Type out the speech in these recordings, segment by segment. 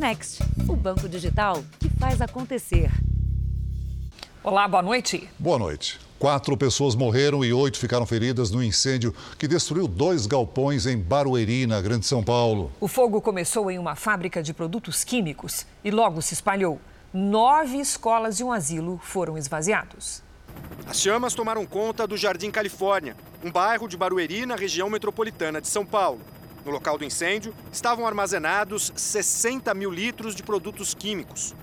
Next, o banco digital que faz acontecer. Olá, boa noite. Boa noite. Quatro pessoas morreram e oito ficaram feridas no incêndio que destruiu dois galpões em Barueri, na Grande São Paulo. O fogo começou em uma fábrica de produtos químicos e logo se espalhou. Nove escolas e um asilo foram esvaziados. As chamas tomaram conta do Jardim Califórnia, um bairro de Barueri, na região metropolitana de São Paulo. No local do incêndio estavam armazenados 60 mil litros de produtos químicos.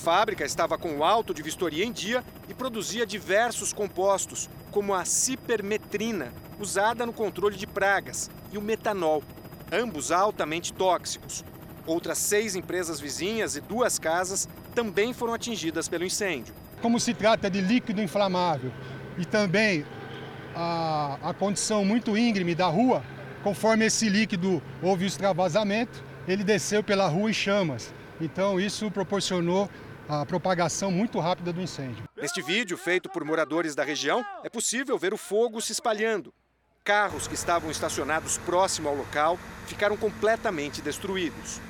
fábrica estava com o alto de vistoria em dia e produzia diversos compostos, como a cipermetrina, usada no controle de pragas, e o metanol, ambos altamente tóxicos. Outras seis empresas vizinhas e duas casas também foram atingidas pelo incêndio. Como se trata de líquido inflamável e também a, a condição muito íngreme da rua, conforme esse líquido houve o extravasamento, ele desceu pela rua em chamas. Então isso proporcionou a propagação muito rápida do incêndio. Neste vídeo, feito por moradores da região, é possível ver o fogo se espalhando. Carros que estavam estacionados próximo ao local ficaram completamente destruídos.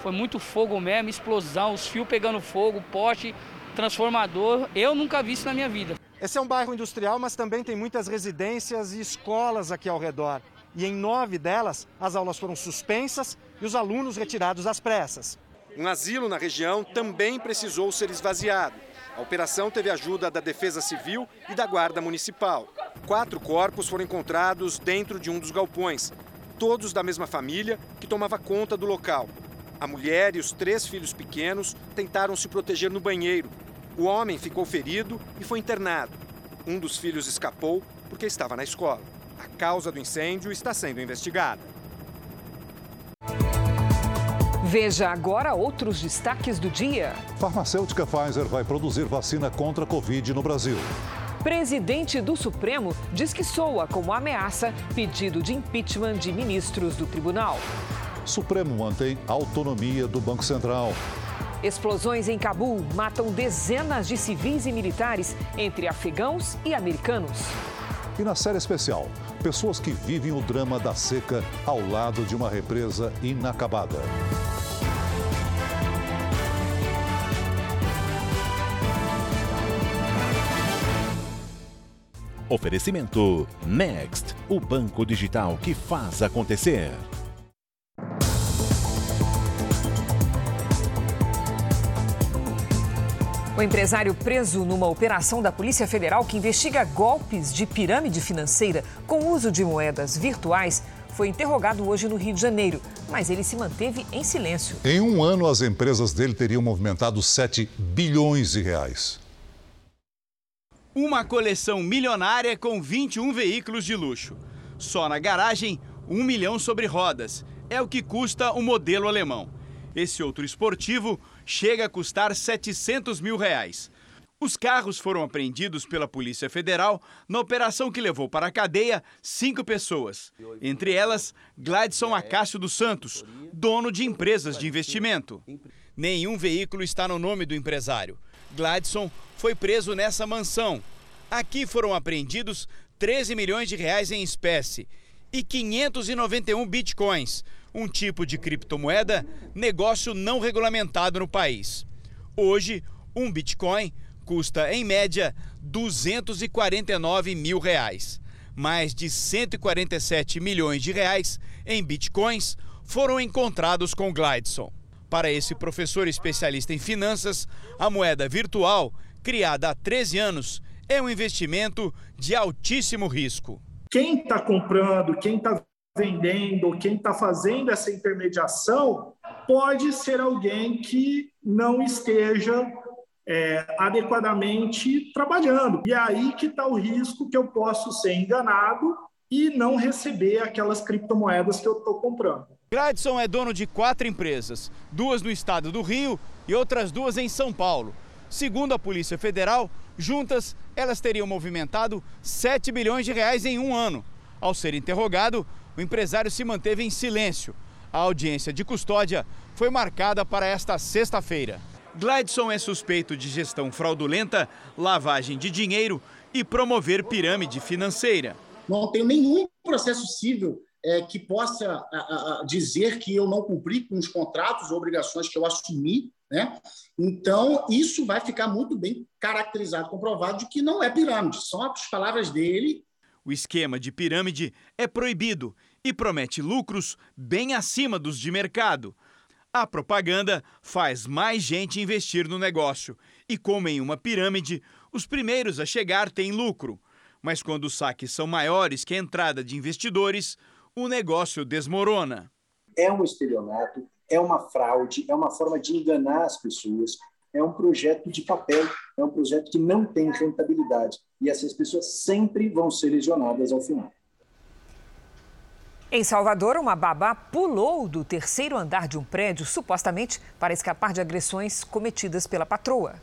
Foi muito fogo mesmo, explosão, os fios pegando fogo, poste, transformador. Eu nunca vi isso na minha vida. Esse é um bairro industrial, mas também tem muitas residências e escolas aqui ao redor. E em nove delas, as aulas foram suspensas e os alunos retirados às pressas. Um asilo na região também precisou ser esvaziado. A operação teve ajuda da Defesa Civil e da Guarda Municipal. Quatro corpos foram encontrados dentro de um dos galpões, todos da mesma família que tomava conta do local. A mulher e os três filhos pequenos tentaram se proteger no banheiro. O homem ficou ferido e foi internado. Um dos filhos escapou porque estava na escola. A causa do incêndio está sendo investigada. Veja agora outros destaques do dia. Farmacêutica Pfizer vai produzir vacina contra a Covid no Brasil. Presidente do Supremo diz que soa como ameaça pedido de impeachment de ministros do tribunal. Supremo mantém autonomia do Banco Central. Explosões em Cabul matam dezenas de civis e militares, entre afegãos e americanos. E na série especial, pessoas que vivem o drama da seca ao lado de uma represa inacabada. Oferecimento Next, o banco digital que faz acontecer. O empresário preso numa operação da Polícia Federal que investiga golpes de pirâmide financeira com uso de moedas virtuais foi interrogado hoje no Rio de Janeiro, mas ele se manteve em silêncio. Em um ano, as empresas dele teriam movimentado 7 bilhões de reais. Uma coleção milionária com 21 veículos de luxo. Só na garagem, um milhão sobre rodas. É o que custa o modelo alemão. Esse outro esportivo chega a custar 700 mil reais. Os carros foram apreendidos pela Polícia Federal na operação que levou para a cadeia cinco pessoas. Entre elas, Gladson Acácio dos Santos, dono de empresas de investimento. Nenhum veículo está no nome do empresário. Gladson foi preso nessa mansão. Aqui foram apreendidos 13 milhões de reais em espécie e 591 bitcoins, um tipo de criptomoeda, negócio não regulamentado no país. Hoje, um bitcoin custa, em média, 249 mil reais. Mais de 147 milhões de reais em bitcoins foram encontrados com Glidson. Para esse professor especialista em finanças, a moeda virtual, criada há 13 anos, é um investimento de altíssimo risco. Quem está comprando, quem está vendendo, quem está fazendo essa intermediação, pode ser alguém que não esteja é, adequadamente trabalhando. E é aí que está o risco que eu posso ser enganado e não receber aquelas criptomoedas que eu estou comprando. Gladson é dono de quatro empresas, duas no estado do Rio e outras duas em São Paulo. Segundo a Polícia Federal, juntas elas teriam movimentado 7 bilhões de reais em um ano. Ao ser interrogado, o empresário se manteve em silêncio. A audiência de custódia foi marcada para esta sexta-feira. Gladson é suspeito de gestão fraudulenta, lavagem de dinheiro e promover pirâmide financeira. Não tenho nenhum processo civil é, que possa a, a, dizer que eu não cumpri com os contratos, obrigações que eu assumi, né? Então, isso vai ficar muito bem caracterizado, comprovado de que não é pirâmide, são as palavras dele. O esquema de pirâmide é proibido e promete lucros bem acima dos de mercado. A propaganda faz mais gente investir no negócio. E como em uma pirâmide, os primeiros a chegar têm lucro. Mas quando os saques são maiores que a entrada de investidores, o negócio desmorona. É um estelionato, é uma fraude, é uma forma de enganar as pessoas, é um projeto de papel, é um projeto que não tem rentabilidade. E essas pessoas sempre vão ser lesionadas ao final. Em Salvador, uma babá pulou do terceiro andar de um prédio, supostamente para escapar de agressões cometidas pela patroa.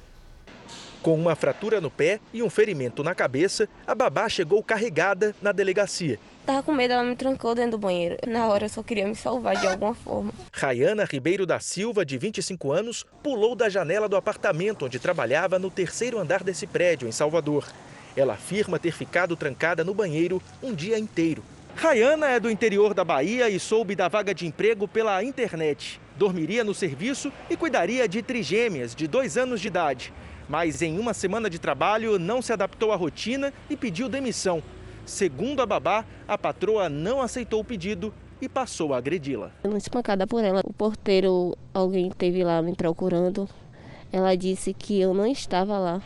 Com uma fratura no pé e um ferimento na cabeça, a babá chegou carregada na delegacia. Tava com medo, ela me trancou dentro do banheiro. Na hora eu só queria me salvar de alguma forma. Rayana Ribeiro da Silva, de 25 anos, pulou da janela do apartamento onde trabalhava no terceiro andar desse prédio, em Salvador. Ela afirma ter ficado trancada no banheiro um dia inteiro. Rayana é do interior da Bahia e soube da vaga de emprego pela internet. Dormiria no serviço e cuidaria de trigêmeas de dois anos de idade. Mas em uma semana de trabalho não se adaptou à rotina e pediu demissão. Segundo a babá, a patroa não aceitou o pedido e passou a agredi-la. Uma espancada por ela. O porteiro, alguém esteve lá me procurando. Ela disse que eu não estava lá.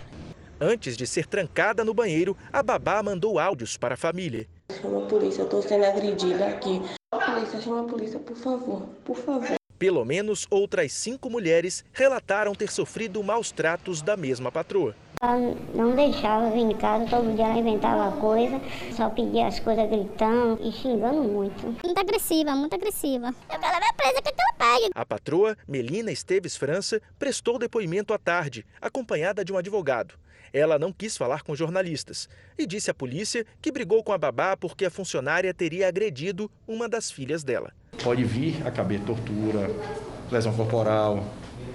Antes de ser trancada no banheiro, a babá mandou áudios para a família. Chama a polícia, eu estou sendo agredida aqui. Polícia, chama a polícia, por favor, por favor. Pelo menos outras cinco mulheres relataram ter sofrido maus tratos da mesma patroa. Ela não deixava vir em casa, todo dia ela inventava coisa, só pedia as coisas gritando e xingando muito. Muito agressiva, muito agressiva. Eu quero ver presa que ela pegue. A patroa, Melina Esteves França, prestou depoimento à tarde, acompanhada de um advogado. Ela não quis falar com jornalistas e disse à polícia que brigou com a babá porque a funcionária teria agredido uma das filhas dela. Pode vir a caber tortura, lesão corporal,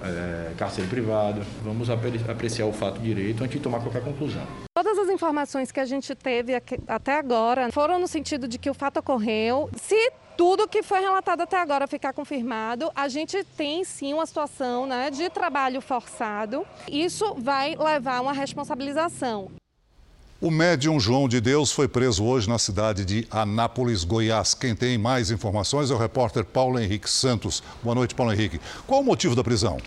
é, cárcere privado. Vamos apreciar o fato direito antes de tomar qualquer conclusão. Todas as informações que a gente teve até agora foram no sentido de que o fato ocorreu. Se tudo que foi relatado até agora ficar confirmado, a gente tem sim uma situação né, de trabalho forçado. Isso vai levar a uma responsabilização. O médium João de Deus foi preso hoje na cidade de Anápolis, Goiás. Quem tem mais informações é o repórter Paulo Henrique Santos. Boa noite, Paulo Henrique. Qual o motivo da prisão?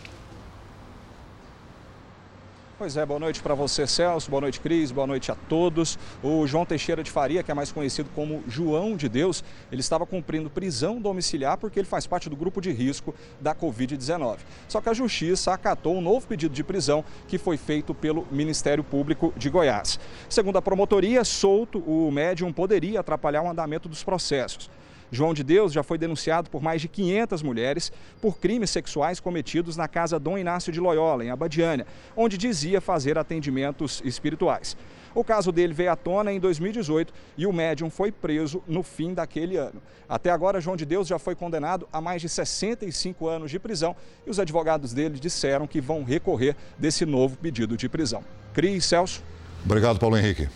Pois é, boa noite para você, Celso, boa noite, Cris, boa noite a todos. O João Teixeira de Faria, que é mais conhecido como João de Deus, ele estava cumprindo prisão domiciliar porque ele faz parte do grupo de risco da Covid-19. Só que a Justiça acatou um novo pedido de prisão que foi feito pelo Ministério Público de Goiás. Segundo a promotoria, solto, o médium poderia atrapalhar o andamento dos processos. João de Deus já foi denunciado por mais de 500 mulheres por crimes sexuais cometidos na casa Dom Inácio de Loyola, em Abadiânia, onde dizia fazer atendimentos espirituais. O caso dele veio à tona em 2018 e o médium foi preso no fim daquele ano. Até agora, João de Deus já foi condenado a mais de 65 anos de prisão e os advogados dele disseram que vão recorrer desse novo pedido de prisão. Cris, Celso. Obrigado, Paulo Henrique.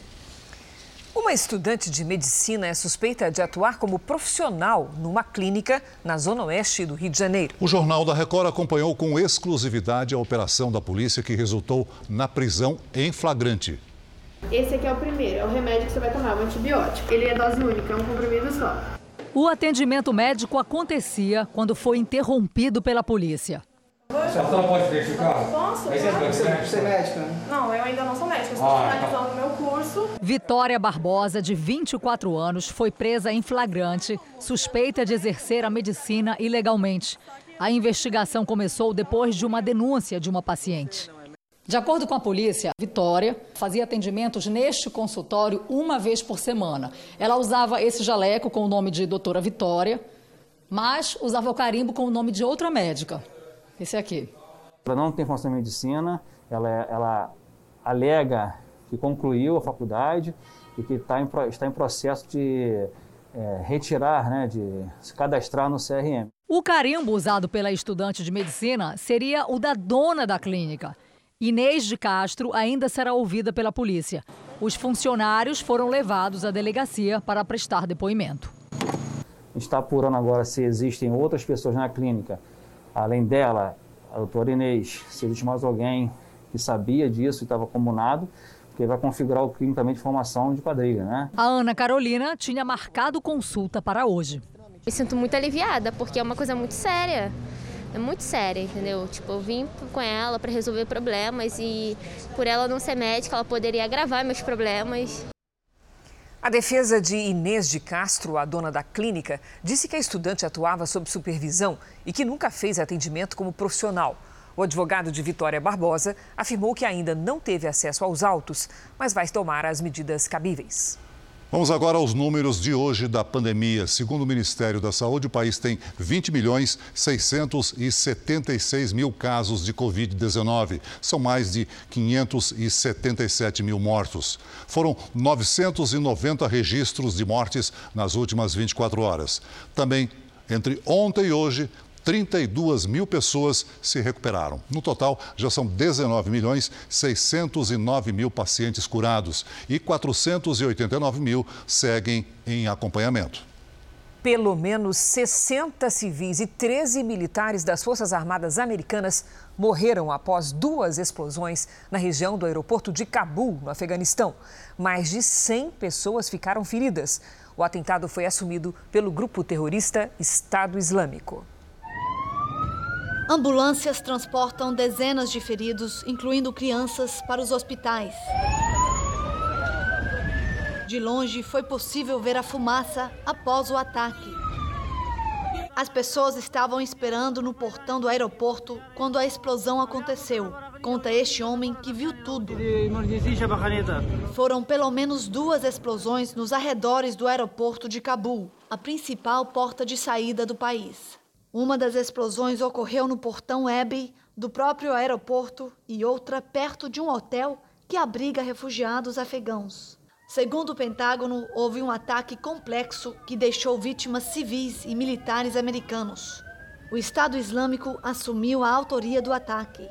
Uma estudante de medicina é suspeita de atuar como profissional numa clínica na zona oeste do Rio de Janeiro. O Jornal da Record acompanhou com exclusividade a operação da polícia que resultou na prisão em flagrante. Esse aqui é o primeiro, é o remédio que você vai tomar, é um antibiótico. Ele é dose única, é um comprimido só. O atendimento médico acontecia quando foi interrompido pela polícia. A senhora pode identificar? Posso? Mas você, você é médica? Não, eu ainda não sou médica, estou ah, finalizando o meu curso. Vitória Barbosa, de 24 anos, foi presa em flagrante, suspeita de exercer a medicina ilegalmente. A investigação começou depois de uma denúncia de uma paciente. De acordo com a polícia, Vitória fazia atendimentos neste consultório uma vez por semana. Ela usava esse jaleco com o nome de doutora Vitória, mas usava o carimbo com o nome de outra médica, esse aqui. Ela não tem formação em medicina, ela, ela alega que concluiu a faculdade e que está em, está em processo de é, retirar, né, de se cadastrar no CRM. O carimbo usado pela estudante de medicina seria o da dona da clínica. Inês de Castro ainda será ouvida pela polícia. Os funcionários foram levados à delegacia para prestar depoimento. A gente está apurando agora se existem outras pessoas na clínica, além dela, a doutora Inês, se existe mais alguém que sabia disso e estava comunado, porque vai configurar o crime também de formação de quadrilha, né? A Ana Carolina tinha marcado consulta para hoje. Me sinto muito aliviada, porque é uma coisa muito séria. É muito séria, entendeu? Tipo, eu vim com ela para resolver problemas e por ela não ser médica, ela poderia agravar meus problemas. A defesa de Inês de Castro, a dona da clínica, disse que a estudante atuava sob supervisão e que nunca fez atendimento como profissional. O advogado de Vitória Barbosa afirmou que ainda não teve acesso aos autos, mas vai tomar as medidas cabíveis. Vamos agora aos números de hoje da pandemia. Segundo o Ministério da Saúde, o país tem 20 milhões 676 mil casos de Covid-19. São mais de 577 mil mortos. Foram 990 registros de mortes nas últimas 24 horas. Também, entre ontem e hoje, 32 mil pessoas se recuperaram. No total, já são 19 milhões 609 mil pacientes curados e 489 mil seguem em acompanhamento. Pelo menos 60 civis e 13 militares das Forças Armadas Americanas morreram após duas explosões na região do aeroporto de Cabul, no Afeganistão. Mais de 100 pessoas ficaram feridas. O atentado foi assumido pelo grupo terrorista Estado Islâmico. Ambulâncias transportam dezenas de feridos, incluindo crianças, para os hospitais. De longe foi possível ver a fumaça após o ataque. As pessoas estavam esperando no portão do aeroporto quando a explosão aconteceu. Conta este homem que viu tudo. Foram pelo menos duas explosões nos arredores do aeroporto de Cabul, a principal porta de saída do país. Uma das explosões ocorreu no portão Abbey do próprio aeroporto e outra perto de um hotel que abriga refugiados afegãos. Segundo o Pentágono, houve um ataque complexo que deixou vítimas civis e militares americanos. O Estado Islâmico assumiu a autoria do ataque.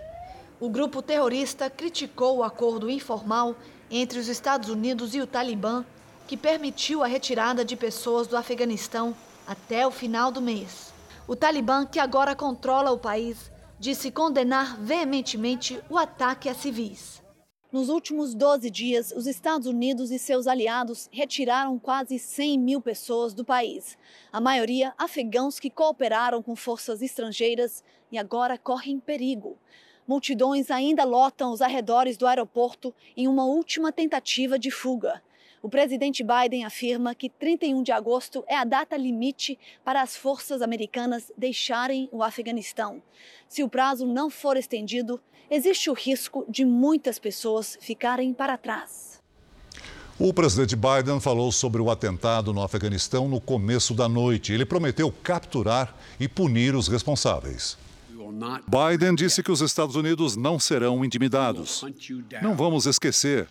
O grupo terrorista criticou o acordo informal entre os Estados Unidos e o Talibã, que permitiu a retirada de pessoas do Afeganistão até o final do mês. O Talibã, que agora controla o país, disse condenar veementemente o ataque a civis. Nos últimos 12 dias, os Estados Unidos e seus aliados retiraram quase 100 mil pessoas do país, a maioria afegãos que cooperaram com forças estrangeiras e agora correm perigo. Multidões ainda lotam os arredores do aeroporto em uma última tentativa de fuga. O presidente Biden afirma que 31 de agosto é a data limite para as forças americanas deixarem o Afeganistão. Se o prazo não for estendido, existe o risco de muitas pessoas ficarem para trás. O presidente Biden falou sobre o atentado no Afeganistão no começo da noite. Ele prometeu capturar e punir os responsáveis. Biden disse que os Estados Unidos não serão intimidados. Não vamos esquecer.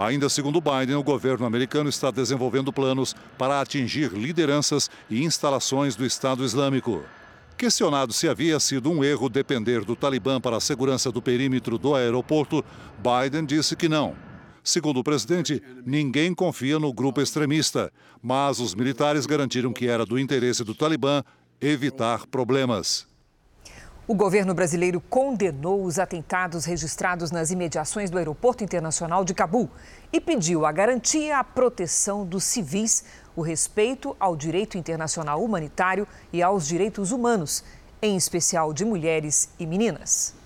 Ainda segundo Biden, o governo americano está desenvolvendo planos para atingir lideranças e instalações do Estado Islâmico. Questionado se havia sido um erro depender do Talibã para a segurança do perímetro do aeroporto, Biden disse que não. Segundo o presidente, ninguém confia no grupo extremista, mas os militares garantiram que era do interesse do Talibã evitar problemas. O governo brasileiro condenou os atentados registrados nas imediações do Aeroporto Internacional de Cabul e pediu a garantia à proteção dos civis, o respeito ao direito internacional humanitário e aos direitos humanos, em especial de mulheres e meninas.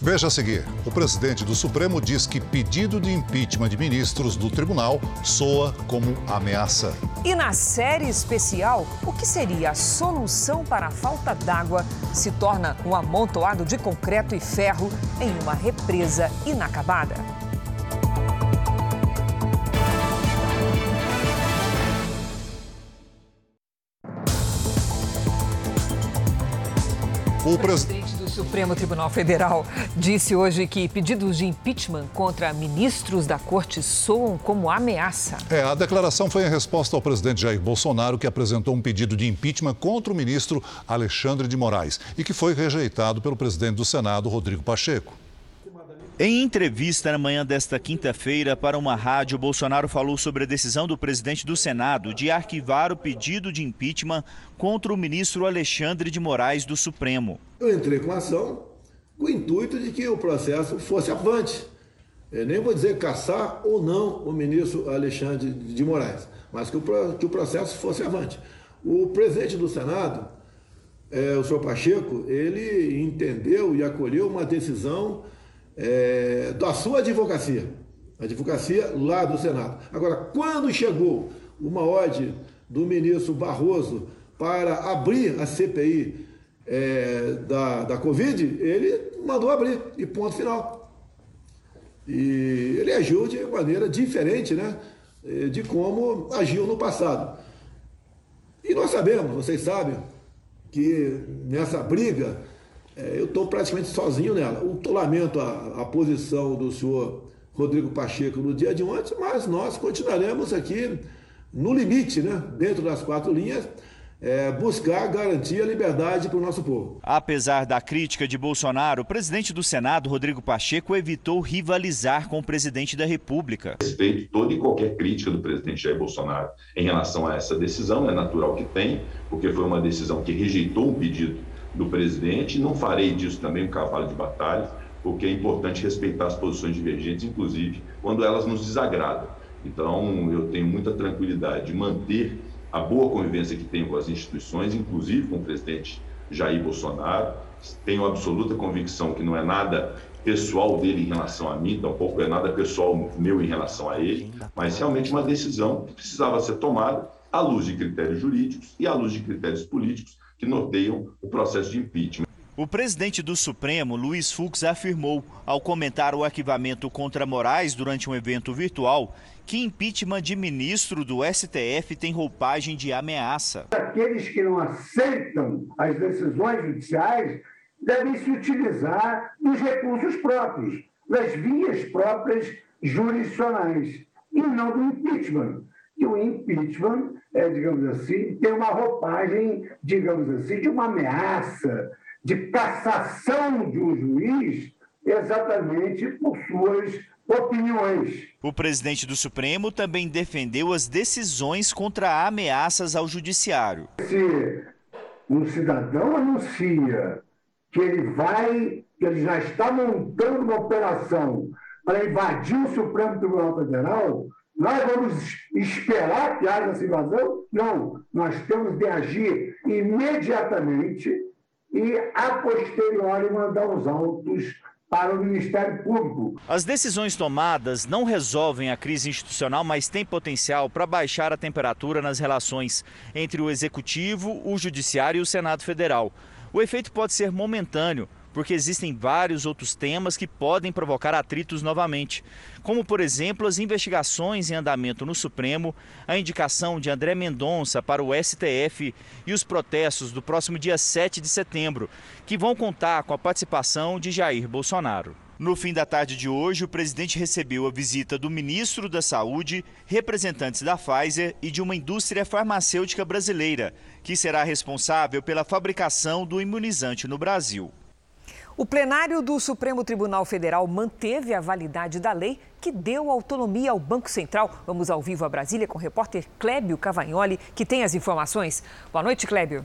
Veja a seguir: o presidente do Supremo diz que pedido de impeachment de ministros do tribunal soa como ameaça. E na série especial, o que seria a solução para a falta d'água se torna um amontoado de concreto e ferro em uma represa inacabada. O presidente do Supremo Tribunal Federal disse hoje que pedidos de impeachment contra ministros da corte soam como ameaça. É, a declaração foi em resposta ao presidente Jair Bolsonaro, que apresentou um pedido de impeachment contra o ministro Alexandre de Moraes e que foi rejeitado pelo presidente do Senado, Rodrigo Pacheco. Em entrevista na manhã desta quinta-feira para uma rádio, Bolsonaro falou sobre a decisão do presidente do Senado de arquivar o pedido de impeachment contra o ministro Alexandre de Moraes do Supremo. Eu entrei com a ação com o intuito de que o processo fosse avante. Eu nem vou dizer caçar ou não o ministro Alexandre de Moraes, mas que o, que o processo fosse avante. O presidente do Senado, é, o senhor Pacheco, ele entendeu e acolheu uma decisão é, da sua advocacia, a advocacia lá do Senado. Agora, quando chegou uma ordem do ministro Barroso para abrir a CPI é, da, da Covid, ele mandou abrir, e ponto final. E ele agiu de maneira diferente né, de como agiu no passado. E nós sabemos, vocês sabem, que nessa briga é, eu estou praticamente sozinho nela. Eu lamento a, a posição do senhor Rodrigo Pacheco no dia de ontem, mas nós continuaremos aqui no limite, né, dentro das quatro linhas, é, buscar garantir a liberdade para o nosso povo. Apesar da crítica de Bolsonaro, o presidente do Senado, Rodrigo Pacheco, evitou rivalizar com o presidente da República. Respeito toda e qualquer crítica do presidente Jair Bolsonaro em relação a essa decisão, é natural que tem, porque foi uma decisão que rejeitou um pedido do presidente. Não farei disso também um cavalo de batalha, porque é importante respeitar as posições divergentes, inclusive quando elas nos desagradam. Então, eu tenho muita tranquilidade de manter a boa convivência que tenho com as instituições, inclusive com o presidente Jair Bolsonaro. Tenho absoluta convicção que não é nada pessoal dele em relação a mim, tampouco é nada pessoal meu em relação a ele, mas realmente uma decisão que precisava ser tomada à luz de critérios jurídicos e à luz de critérios políticos que norteiam o processo de impeachment. O presidente do Supremo, Luiz Fux, afirmou, ao comentar o arquivamento contra Moraes durante um evento virtual, que impeachment de ministro do STF tem roupagem de ameaça. Aqueles que não aceitam as decisões judiciais devem se utilizar dos recursos próprios, das vias próprias jurisdicionais, e não do impeachment. E o impeachment é, digamos assim, tem uma roupagem, digamos assim, de uma ameaça, de cassação de um juiz exatamente por suas opiniões. O presidente do Supremo também defendeu as decisões contra ameaças ao judiciário. Se um cidadão anuncia que ele vai, que ele já está montando uma operação para invadir o Supremo Tribunal Federal, nós vamos esperar que haja essa invasão? Não. Nós temos de agir imediatamente e, a posteriori, mandar os autos para o Ministério Público. As decisões tomadas não resolvem a crise institucional, mas têm potencial para baixar a temperatura nas relações entre o Executivo, o Judiciário e o Senado Federal. O efeito pode ser momentâneo, porque existem vários outros temas que podem provocar atritos novamente, como, por exemplo, as investigações em andamento no Supremo, a indicação de André Mendonça para o STF e os protestos do próximo dia 7 de setembro, que vão contar com a participação de Jair Bolsonaro. No fim da tarde de hoje, o presidente recebeu a visita do ministro da Saúde, representantes da Pfizer e de uma indústria farmacêutica brasileira, que será responsável pela fabricação do imunizante no Brasil. O plenário do Supremo Tribunal Federal manteve a validade da lei que deu autonomia ao Banco Central. Vamos ao vivo a Brasília com o repórter Clébio Cavagnoli, que tem as informações. Boa noite, Clébio.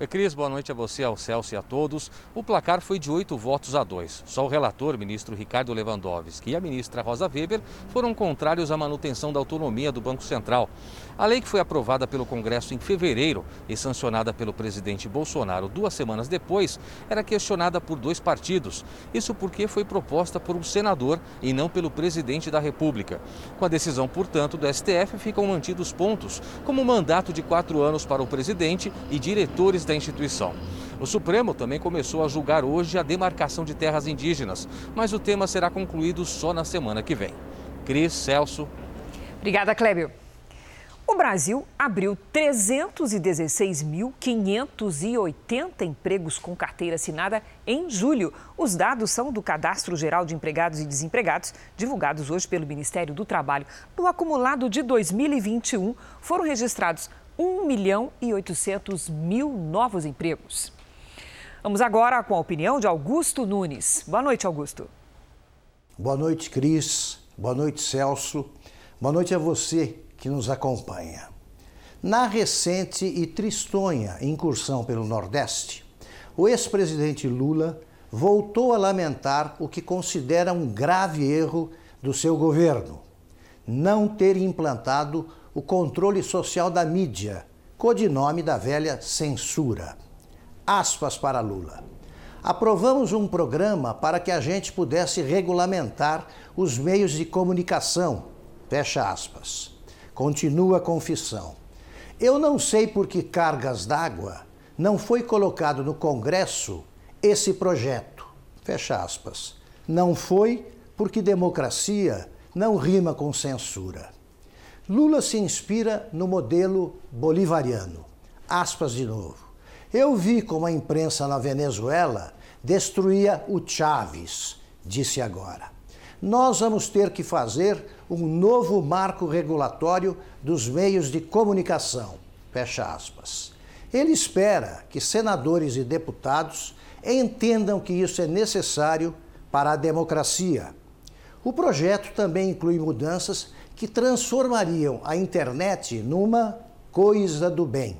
Oi, Cris, boa noite a você, ao Celso e a todos. O placar foi de oito votos a dois. Só o relator, ministro Ricardo Lewandowski, e a ministra Rosa Weber foram contrários à manutenção da autonomia do Banco Central. A lei que foi aprovada pelo Congresso em fevereiro e sancionada pelo presidente Bolsonaro duas semanas depois, era questionada por dois partidos. Isso porque foi proposta por um senador e não pelo presidente da República. Com a decisão, portanto, do STF, ficam mantidos pontos, como mandato de quatro anos para o presidente e diretores da instituição. O Supremo também começou a julgar hoje a demarcação de terras indígenas, mas o tema será concluído só na semana que vem. Cris, Celso. Obrigada, Clébio. O Brasil abriu 316.580 empregos com carteira assinada em julho. Os dados são do Cadastro Geral de Empregados e Desempregados, divulgados hoje pelo Ministério do Trabalho. No acumulado de 2021, foram registrados 1 milhão e 800 mil novos empregos. Vamos agora com a opinião de Augusto Nunes. Boa noite, Augusto. Boa noite, Cris. Boa noite, Celso. Boa noite a você que nos acompanha. Na recente e tristonha incursão pelo Nordeste, o ex-presidente Lula voltou a lamentar o que considera um grave erro do seu governo: não ter implantado o controle social da mídia, codinome da velha censura. Aspas para Lula. Aprovamos um programa para que a gente pudesse regulamentar os meios de comunicação. Fecha aspas. Continua a confissão. Eu não sei por que cargas d'água não foi colocado no Congresso esse projeto. Fecha aspas. Não foi porque democracia não rima com censura. Lula se inspira no modelo bolivariano. Aspas de novo. Eu vi como a imprensa na Venezuela destruía o Chaves, disse agora. Nós vamos ter que fazer um novo marco regulatório dos meios de comunicação. Fecha aspas. Ele espera que senadores e deputados entendam que isso é necessário para a democracia. O projeto também inclui mudanças que transformariam a internet numa coisa do bem.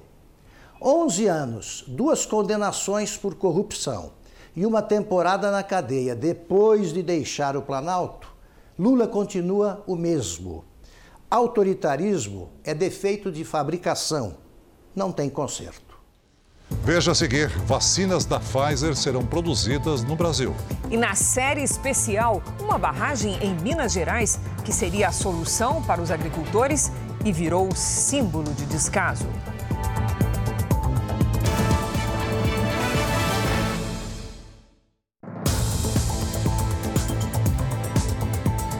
11 anos, duas condenações por corrupção e uma temporada na cadeia depois de deixar o Planalto, Lula continua o mesmo. Autoritarismo é defeito de fabricação, não tem conserto. Veja a seguir: vacinas da Pfizer serão produzidas no Brasil. E na série especial, uma barragem em Minas Gerais que seria a solução para os agricultores e virou símbolo de descaso.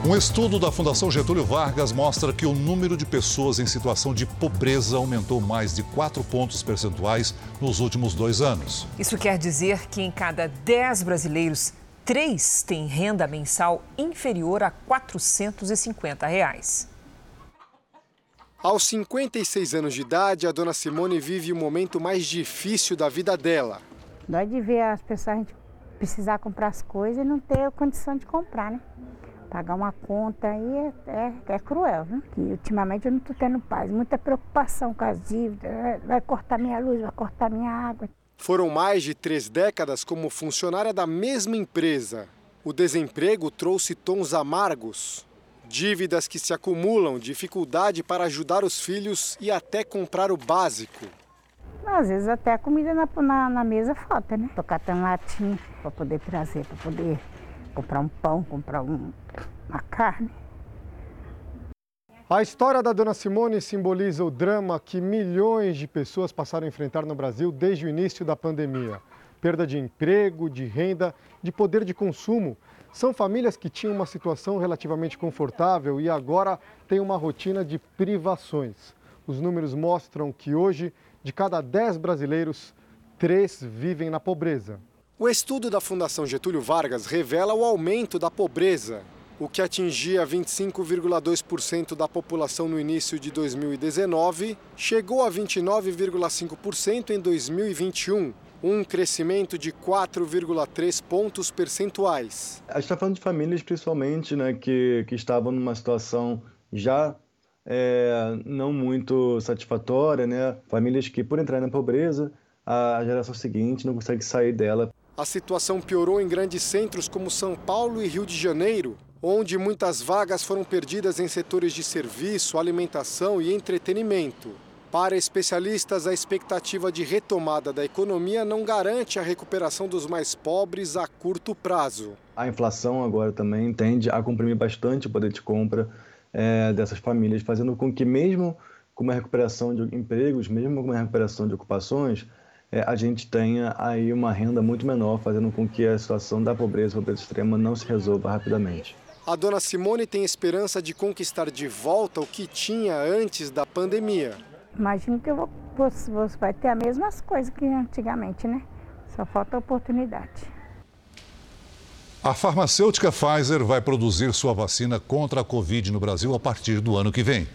Um estudo da Fundação Getúlio Vargas mostra que o número de pessoas em situação de pobreza aumentou mais de 4 pontos percentuais nos últimos dois anos. Isso quer dizer que em cada 10 brasileiros, três têm renda mensal inferior a 450 reais. Aos 56 anos de idade, a dona Simone vive o momento mais difícil da vida dela. Dói de ver as pessoas a gente precisar comprar as coisas e não ter condição de comprar, né? Pagar uma conta aí é, é, é cruel, né? E ultimamente eu não estou tendo paz, muita preocupação com as dívidas, vai cortar minha luz, vai cortar minha água. Foram mais de três décadas como funcionária da mesma empresa. O desemprego trouxe tons amargos. Dívidas que se acumulam, dificuldade para ajudar os filhos e até comprar o básico. Às vezes até a comida na, na, na mesa falta, né? Tô catando latinha para poder trazer, para poder comprar um pão, comprar um, uma carne. A história da Dona Simone simboliza o drama que milhões de pessoas passaram a enfrentar no Brasil desde o início da pandemia. Perda de emprego, de renda, de poder de consumo. São famílias que tinham uma situação relativamente confortável e agora têm uma rotina de privações. Os números mostram que hoje, de cada 10 brasileiros, três vivem na pobreza. O estudo da Fundação Getúlio Vargas revela o aumento da pobreza, o que atingia 25,2% da população no início de 2019, chegou a 29,5% em 2021, um crescimento de 4,3 pontos percentuais. A gente está falando de famílias, principalmente, né, que, que estavam numa situação já é, não muito satisfatória, né? famílias que, por entrar na pobreza, a geração seguinte não consegue sair dela. A situação piorou em grandes centros como São Paulo e Rio de Janeiro, onde muitas vagas foram perdidas em setores de serviço, alimentação e entretenimento. Para especialistas, a expectativa de retomada da economia não garante a recuperação dos mais pobres a curto prazo. A inflação agora também tende a comprimir bastante o poder de compra é, dessas famílias, fazendo com que, mesmo com uma recuperação de empregos, mesmo com uma recuperação de ocupações, é, a gente tenha aí uma renda muito menor, fazendo com que a situação da pobreza, pobreza extrema, não se resolva rapidamente. A dona Simone tem esperança de conquistar de volta o que tinha antes da pandemia. Imagino que vou, você vai ter as mesmas coisas que antigamente, né? Só falta oportunidade. A farmacêutica Pfizer vai produzir sua vacina contra a Covid no Brasil a partir do ano que vem.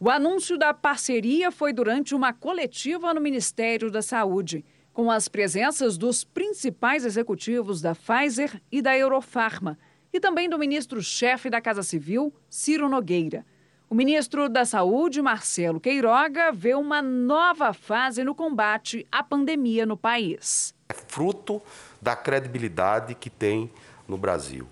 O anúncio da parceria foi durante uma coletiva no Ministério da Saúde. com as presenças dos principais executivos da Pfizer e da Eurofarma, e também do ministro-chefe da Casa Civil, Ciro Nogueira. O ministro da Saúde, Marcelo Queiroga, vê uma nova fase no combate à pandemia no país. É fruto da credibilidade que tem no Brasil.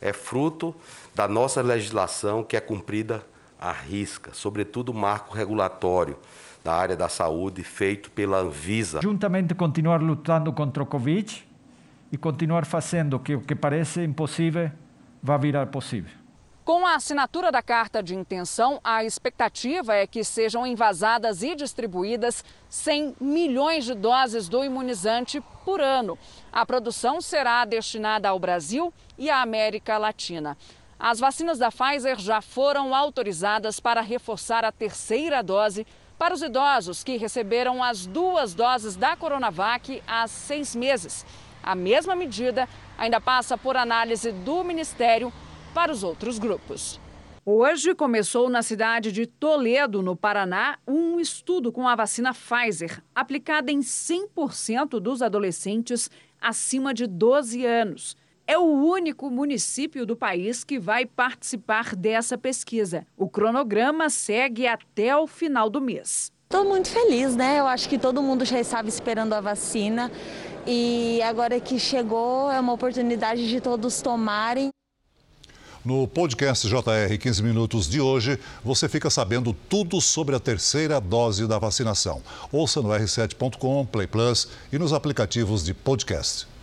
É fruto da nossa legislação que é cumprida à risca, sobretudo o marco regulatório da área da saúde feito pela Anvisa. Juntamente continuar lutando contra o Covid e continuar fazendo que o que parece impossível vá virar possível. Com a assinatura da carta de intenção, a expectativa é que sejam envasadas e distribuídas 100 milhões de doses do imunizante por ano. A produção será destinada ao Brasil e à América Latina. As vacinas da Pfizer já foram autorizadas para reforçar a terceira dose para os idosos que receberam as duas doses da Coronavac há seis meses. A mesma medida ainda passa por análise do Ministério para os outros grupos. Hoje começou na cidade de Toledo, no Paraná, um estudo com a vacina Pfizer, aplicada em 100% dos adolescentes acima de 12 anos. É o único município do país que vai participar dessa pesquisa. O cronograma segue até o final do mês. Estou muito feliz, né? Eu acho que todo mundo já estava esperando a vacina e agora que chegou é uma oportunidade de todos tomarem. No podcast JR 15 Minutos de hoje, você fica sabendo tudo sobre a terceira dose da vacinação. Ouça no r7.com, Play Plus e nos aplicativos de podcast.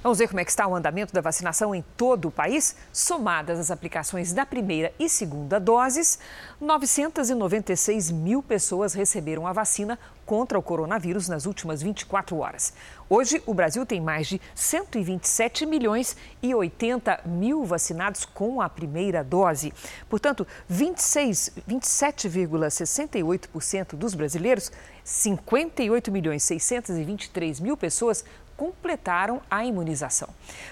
Vamos ver como é que está o andamento da vacinação em todo o país? Somadas as aplicações da primeira e segunda doses, 996 mil pessoas receberam a vacina contra o coronavírus nas últimas 24 horas. Hoje, o Brasil tem mais de 127 milhões e 80 mil vacinados com a primeira dose. Portanto, 27,68% dos brasileiros, 58 milhões 623 mil pessoas completaram a imunização.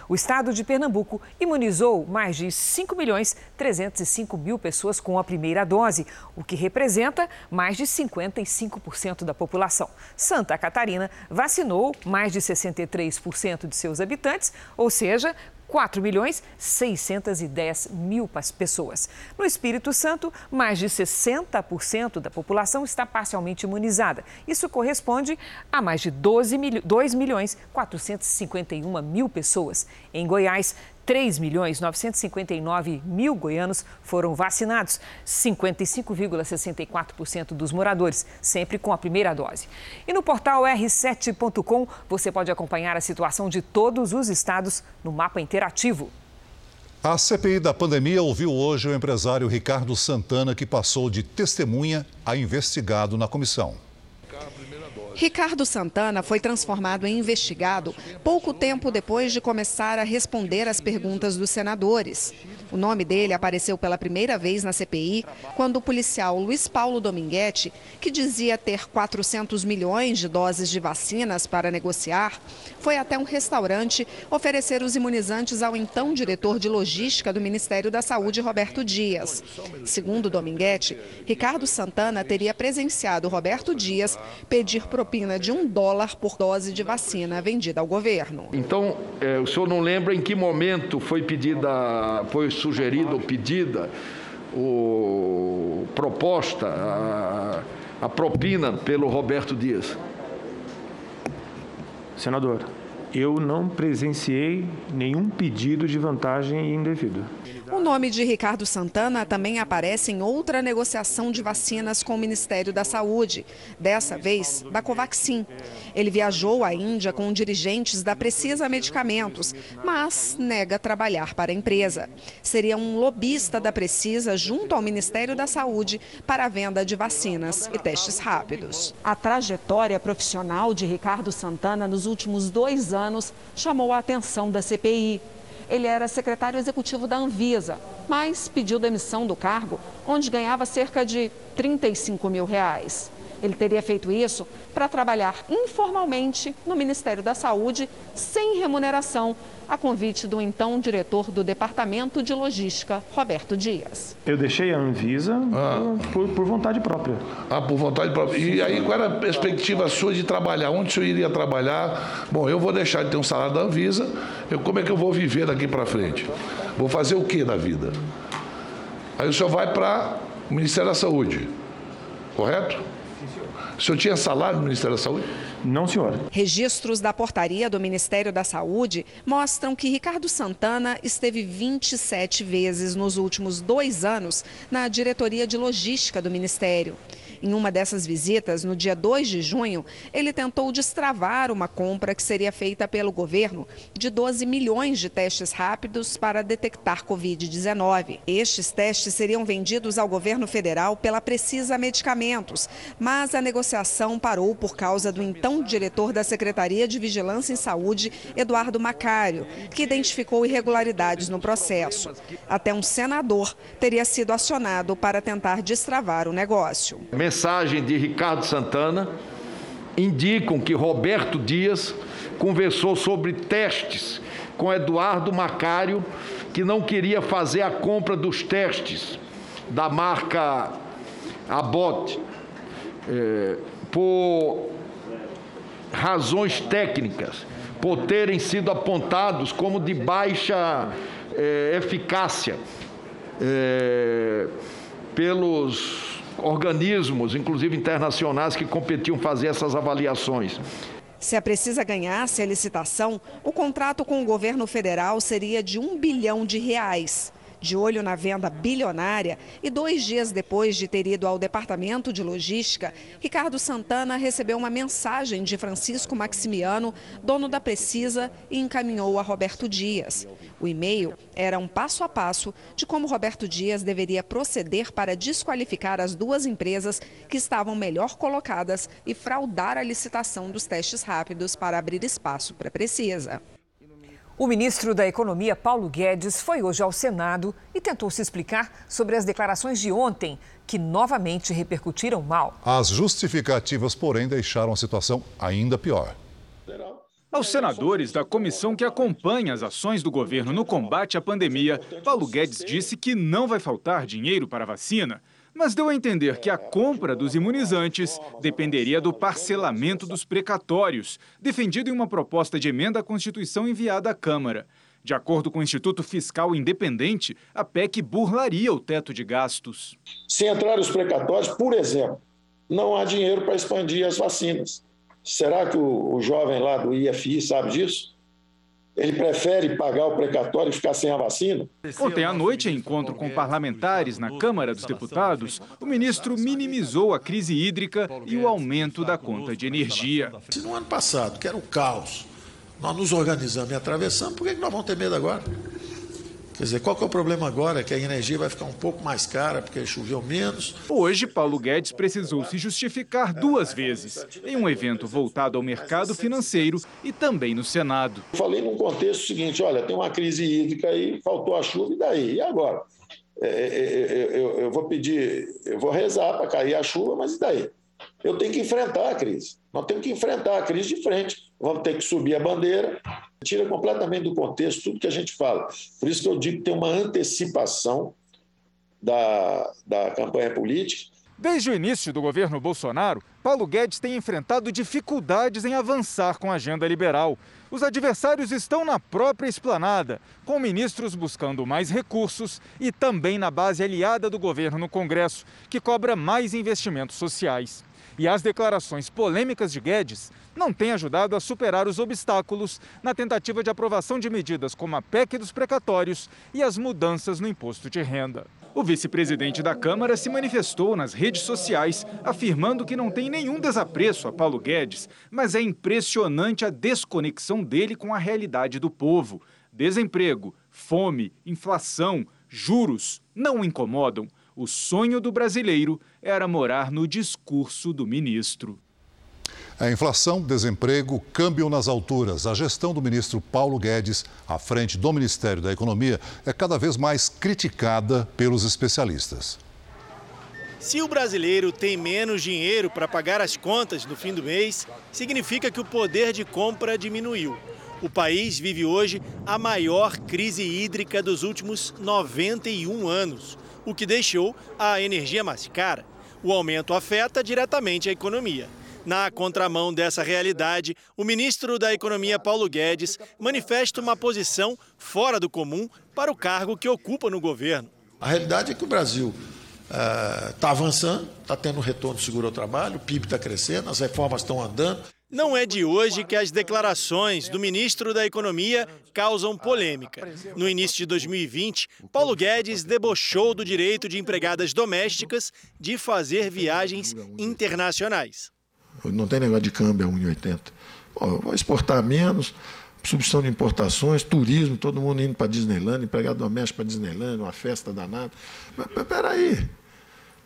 O estado de Pernambuco imunizou mais de 5 milhões 305 mil pessoas com a primeira dose, o que representa mais de 55% da população. Santa Catarina vacinou mais de 63% de seus habitantes, ou seja, 4 milhões 610 mil pessoas. No Espírito Santo, mais de 60% da população está parcialmente imunizada. Isso corresponde a mais de 12 mil, 2 milhões 451 mil pessoas. Em Goiás, 3 milhões 959 mil goianos foram vacinados, 55,64% dos moradores, sempre com a primeira dose. E no portal r7.com você pode acompanhar a situação de todos os estados no mapa interativo. A CPI da pandemia ouviu hoje o empresário Ricardo Santana, que passou de testemunha a investigado na comissão. Ricardo Santana foi transformado em investigado pouco tempo depois de começar a responder às perguntas dos senadores. O nome dele apareceu pela primeira vez na CPI quando o policial Luiz Paulo Dominguete, que dizia ter 400 milhões de doses de vacinas para negociar, foi até um restaurante oferecer os imunizantes ao então diretor de logística do Ministério da Saúde, Roberto Dias. Segundo Dominguete, Ricardo Santana teria presenciado Roberto Dias pedir propina de um dólar por dose de vacina vendida ao governo. Então, é, o senhor não lembra em que momento foi pedida, foi sugerida ou pedida, o, proposta, a, a propina pelo Roberto Dias? Senador, eu não presenciei nenhum pedido de vantagem indevida. O nome de Ricardo Santana também aparece em outra negociação de vacinas com o Ministério da Saúde, dessa vez da Covaxin. Ele viajou à Índia com dirigentes da Precisa Medicamentos, mas nega trabalhar para a empresa. Seria um lobista da Precisa junto ao Ministério da Saúde para a venda de vacinas e testes rápidos. A trajetória profissional de Ricardo Santana nos últimos dois anos chamou a atenção da CPI. Ele era secretário executivo da Anvisa, mas pediu demissão do cargo, onde ganhava cerca de 35 mil reais. Ele teria feito isso para trabalhar informalmente no Ministério da Saúde, sem remuneração, a convite do então diretor do Departamento de Logística, Roberto Dias. Eu deixei a Anvisa ah. por, por, vontade própria. Ah, por vontade própria. E aí, qual era a perspectiva sua de trabalhar? Onde o senhor iria trabalhar? Bom, eu vou deixar de ter um salário da Anvisa, eu, como é que eu vou viver daqui para frente? Vou fazer o que na vida? Aí o senhor vai para o Ministério da Saúde, correto? O senhor tinha salário no Ministério da Saúde? Não, senhora. Registros da portaria do Ministério da Saúde mostram que Ricardo Santana esteve 27 vezes nos últimos dois anos na diretoria de logística do Ministério. Em uma dessas visitas, no dia 2 de junho, ele tentou destravar uma compra que seria feita pelo governo de 12 milhões de testes rápidos para detectar Covid-19. Estes testes seriam vendidos ao governo federal pela Precisa Medicamentos, mas a negociação parou por causa do então diretor da Secretaria de Vigilância em Saúde, Eduardo Macário, que identificou irregularidades no processo. Até um senador teria sido acionado para tentar destravar o negócio mensagem de Ricardo Santana indicam que Roberto Dias conversou sobre testes com Eduardo Macário, que não queria fazer a compra dos testes da marca Abbott é, por razões técnicas, por terem sido apontados como de baixa é, eficácia é, pelos organismos, inclusive internacionais, que competiam fazer essas avaliações. Se a Precisa ganhasse a licitação, o contrato com o governo federal seria de um bilhão de reais de olho na venda bilionária e dois dias depois de ter ido ao departamento de logística, Ricardo Santana recebeu uma mensagem de Francisco Maximiano, dono da Precisa, e encaminhou a Roberto Dias. O e-mail era um passo a passo de como Roberto Dias deveria proceder para desqualificar as duas empresas que estavam melhor colocadas e fraudar a licitação dos testes rápidos para abrir espaço para a Precisa. O ministro da Economia, Paulo Guedes, foi hoje ao Senado e tentou se explicar sobre as declarações de ontem, que novamente repercutiram mal. As justificativas, porém, deixaram a situação ainda pior. Aos senadores da comissão que acompanha as ações do governo no combate à pandemia, Paulo Guedes disse que não vai faltar dinheiro para a vacina mas deu a entender que a compra dos imunizantes dependeria do parcelamento dos precatórios, defendido em uma proposta de emenda à Constituição enviada à Câmara. De acordo com o Instituto Fiscal Independente, a PEC burlaria o teto de gastos. Se entrar os precatórios, por exemplo, não há dinheiro para expandir as vacinas. Será que o, jovem lá do IFI sabe disso? Ele prefere pagar o precatório e ficar sem a vacina? Ontem à noite, em encontro com parlamentares na Câmara dos Deputados, o ministro minimizou a crise hídrica e o aumento da conta de energia. Se no ano passado, que era o caos, nós nos organizamos e atravessamos, por que nós vamos ter medo agora? Quer dizer, qual que é o problema agora? Que a energia vai ficar um pouco mais cara porque choveu menos. Hoje, Paulo Guedes precisou se justificar duas vezes, em um evento voltado ao mercado financeiro e também no Senado. Falei num contexto seguinte: olha, tem uma crise hídrica aí, faltou a chuva, e daí? E agora? É, é, é, eu, eu vou pedir, eu vou rezar para cair a chuva, mas e daí? Eu tenho que enfrentar a crise. Nós temos que enfrentar a crise de frente. Vamos ter que subir a bandeira, tira completamente do contexto tudo que a gente fala. Por isso que eu digo que tem uma antecipação da, da campanha política. Desde o início do governo Bolsonaro, Paulo Guedes tem enfrentado dificuldades em avançar com a agenda liberal. Os adversários estão na própria esplanada, com ministros buscando mais recursos e também na base aliada do governo no Congresso, que cobra mais investimentos sociais. E as declarações polêmicas de Guedes não têm ajudado a superar os obstáculos na tentativa de aprovação de medidas como a PEC dos precatórios e as mudanças no imposto de renda. O vice-presidente da Câmara se manifestou nas redes sociais, afirmando que não tem nenhum desapreço a Paulo Guedes, mas é impressionante a desconexão dele com a realidade do povo. Desemprego, fome, inflação, juros não o incomodam. O sonho do brasileiro era morar no discurso do ministro. A inflação, desemprego, câmbio nas alturas. A gestão do ministro Paulo Guedes, à frente do Ministério da Economia, é cada vez mais criticada pelos especialistas. Se o brasileiro tem menos dinheiro para pagar as contas no fim do mês, significa que o poder de compra diminuiu. O país vive hoje a maior crise hídrica dos últimos 91 anos, o que deixou a energia mais cara. O aumento afeta diretamente a economia. Na contramão dessa realidade, o ministro da Economia, Paulo Guedes, manifesta uma posição fora do comum para o cargo que ocupa no governo. A realidade é que o Brasil está uh, avançando, está tendo retorno seguro ao trabalho, o PIB está crescendo, as reformas estão andando. Não é de hoje que as declarações do ministro da Economia causam polêmica. No início de 2020, Paulo Guedes debochou do direito de empregadas domésticas de fazer viagens internacionais. Não tem negócio de câmbio a 1,80. Vou exportar menos, substituição de importações, turismo, todo mundo indo para Disneyland, empregado doméstico para Disneyland, uma festa danada. Mas peraí,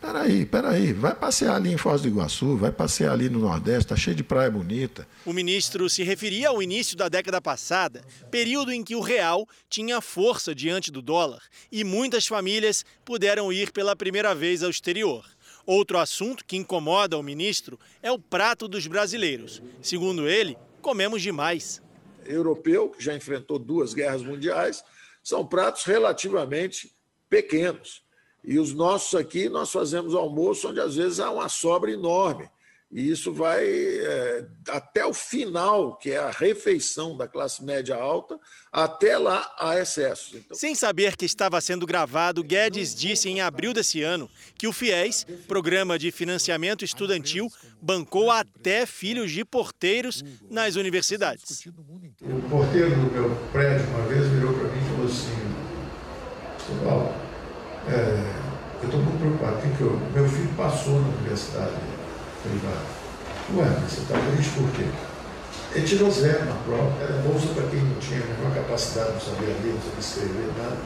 peraí, peraí, vai passear ali em Foz do Iguaçu, vai passear ali no Nordeste, está cheio de praia bonita. O ministro se referia ao início da década passada, período em que o real tinha força diante do dólar e muitas famílias puderam ir pela primeira vez ao exterior. Outro assunto que incomoda o ministro é o prato dos brasileiros. Segundo ele, comemos demais europeu, que já enfrentou duas guerras mundiais, são pratos relativamente pequenos. E os nossos aqui, nós fazemos almoço onde às vezes há uma sobra enorme. E isso vai é, até o final, que é a refeição da classe média alta, até lá há excessos. Então... Sem saber que estava sendo gravado, Guedes disse em abril desse ano que o FIES, Programa de Financiamento Estudantil, bancou até filhos de porteiros nas universidades. O porteiro do meu prédio uma vez virou para mim e falou assim: Paulo, é, eu estou muito preocupado, porque meu filho passou na universidade privado. Ué, você está triste por quê? Ele tirou zero na prova, era bolsa para quem não tinha a menor capacidade, não sabia ler, não sabia escrever, nada.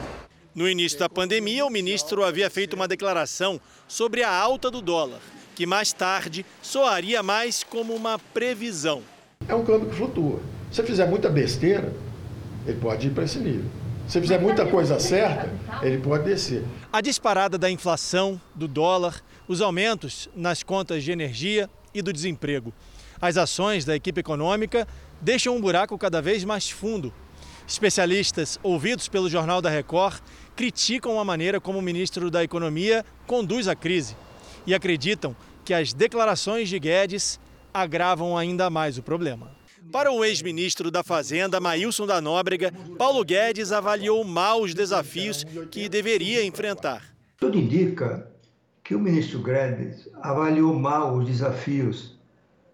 No início da pandemia, o ministro havia feito uma declaração sobre a alta do dólar, que mais tarde soaria mais como uma previsão. É um câmbio que flutua. Se você fizer muita besteira, ele pode ir para esse nível. Se fizer muita coisa certa, ele pode descer. A disparada da inflação, do dólar, os aumentos nas contas de energia e do desemprego. As ações da equipe econômica deixam um buraco cada vez mais fundo. Especialistas ouvidos pelo Jornal da Record criticam a maneira como o ministro da Economia conduz a crise e acreditam que as declarações de Guedes agravam ainda mais o problema. Para o ex-ministro da Fazenda, Maílson da Nóbrega, Paulo Guedes avaliou mal os desafios que deveria enfrentar. Tudo indica que o ministro Guedes avaliou mal os desafios